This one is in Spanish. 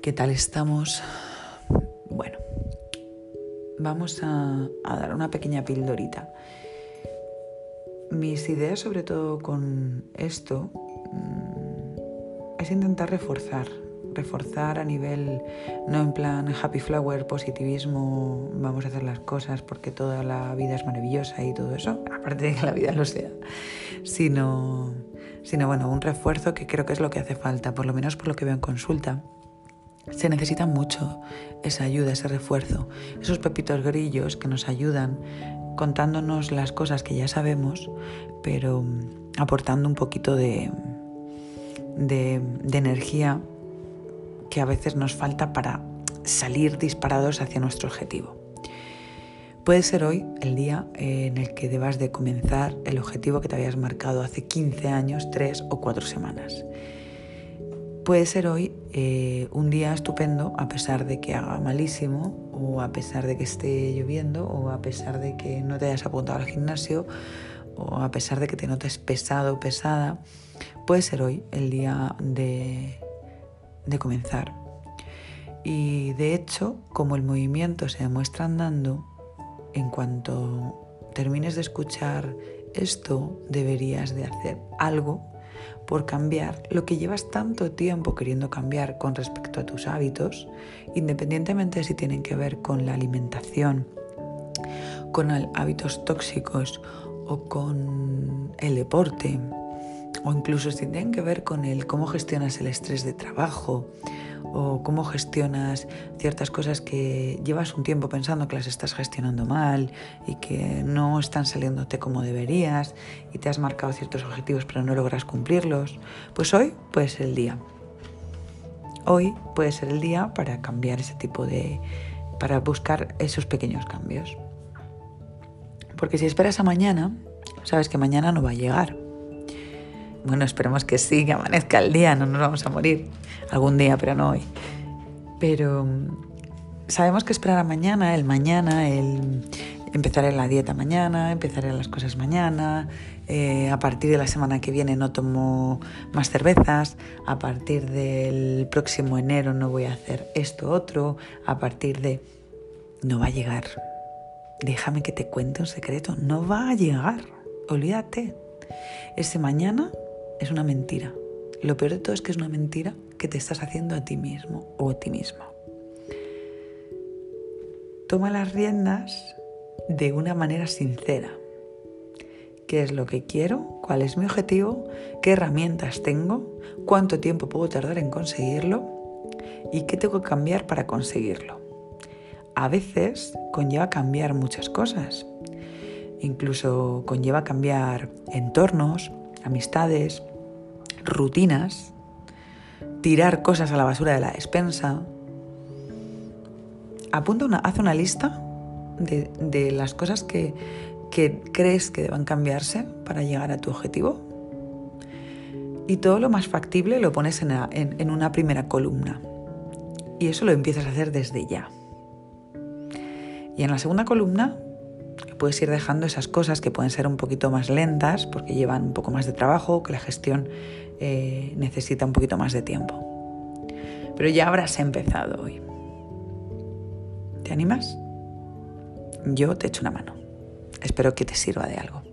¿Qué tal estamos? Bueno, vamos a, dar una pequeña pildorita. Mis ideas sobre todo con esto mm, es intentar reforzar, reforzar a nivel, no en plan happy flower, positivismo, vamos a hacer las cosas porque toda la vida es maravillosa y todo eso, aparte de que la vida lo sea, sino, sino bueno, un refuerzo que creo que es lo que hace falta, por lo menos por lo que veo en consulta se necesita mucho esa ayuda, ese refuerzo, esos pepitos grillos que nos ayudan contándonos las cosas que ya sabemos, pero mm, aportando un poquito de, de, energía que a veces nos falta para salir disparados hacia nuestro objetivo. Puede ser hoy el día en el que debas de comenzar el objetivo que te habías marcado hace 15 años, 3 o 4 semanas puede ser hoy eh, un día estupendo a pesar de que haga malísimo o a pesar de que esté lloviendo o a pesar de que no te hayas apuntado al gimnasio o a pesar de que te notes pesado o pesada. Puede ser hoy el día de, de comenzar. Y de hecho, como el movimiento se demuestra andando, en cuanto termines de escuchar esto, deberías de hacer algo por cambiar lo que llevas tanto tiempo queriendo cambiar con respecto a tus hábitos, independientemente de si tienen que ver con la alimentación, con hábitos tóxicos o con el deporte, o incluso si tienen que ver con el cómo gestionas el estrés de trabajo o cómo gestionas ciertas cosas que llevas un tiempo pensando que las estás gestionando mal y que no están saliéndote como deberías y te has marcado ciertos objetivos pero no logras cumplirlos, pues hoy puede ser el día. Hoy puede ser el día para cambiar ese tipo de... para buscar esos pequeños cambios. Porque si esperas a mañana, sabes que mañana no va a llegar. Bueno, esperemos que sí, que amanezca el día, no nos vamos a morir algún día, pero no hoy. Pero mm, sabemos que esperar a mañana, el mañana, el empezaré la dieta mañana, empezaré las cosas mañana, eh, a partir de la semana que viene no tomo más cervezas, a partir del próximo enero no voy a hacer esto otro, a partir de... No va a llegar. Déjame que te cuente un secreto, no va a llegar. Olvídate. Ese mañana es una mentira. Lo peor de todo es que es una mentira que te estás haciendo a ti mismo o a ti misma. Toma las riendas de una manera sincera. ¿Qué es lo que quiero? ¿Cuál es mi objetivo? ¿Qué herramientas tengo? ¿Cuánto tiempo puedo tardar en conseguirlo? ¿Y qué tengo que cambiar para conseguirlo? A veces conlleva cambiar muchas cosas. Incluso conlleva cambiar entornos, amistades, rutinas, tirar cosas a la basura de la despensa. Apunta una, haz una lista de, las cosas que, crees que deban cambiarse para llegar a tu objetivo. Y todo lo más factible lo pones en, en una primera columna. Y eso lo empiezas a hacer desde ya. Y en la segunda columna puedes ir dejando esas cosas que pueden ser un poquito más lentas porque llevan un poco más de trabajo, que la gestión eh, necesita un poquito más de tiempo. Pero ya habrás empezado hoy. ¿Te animas? Yo te echo una mano. Espero que te sirva de algo.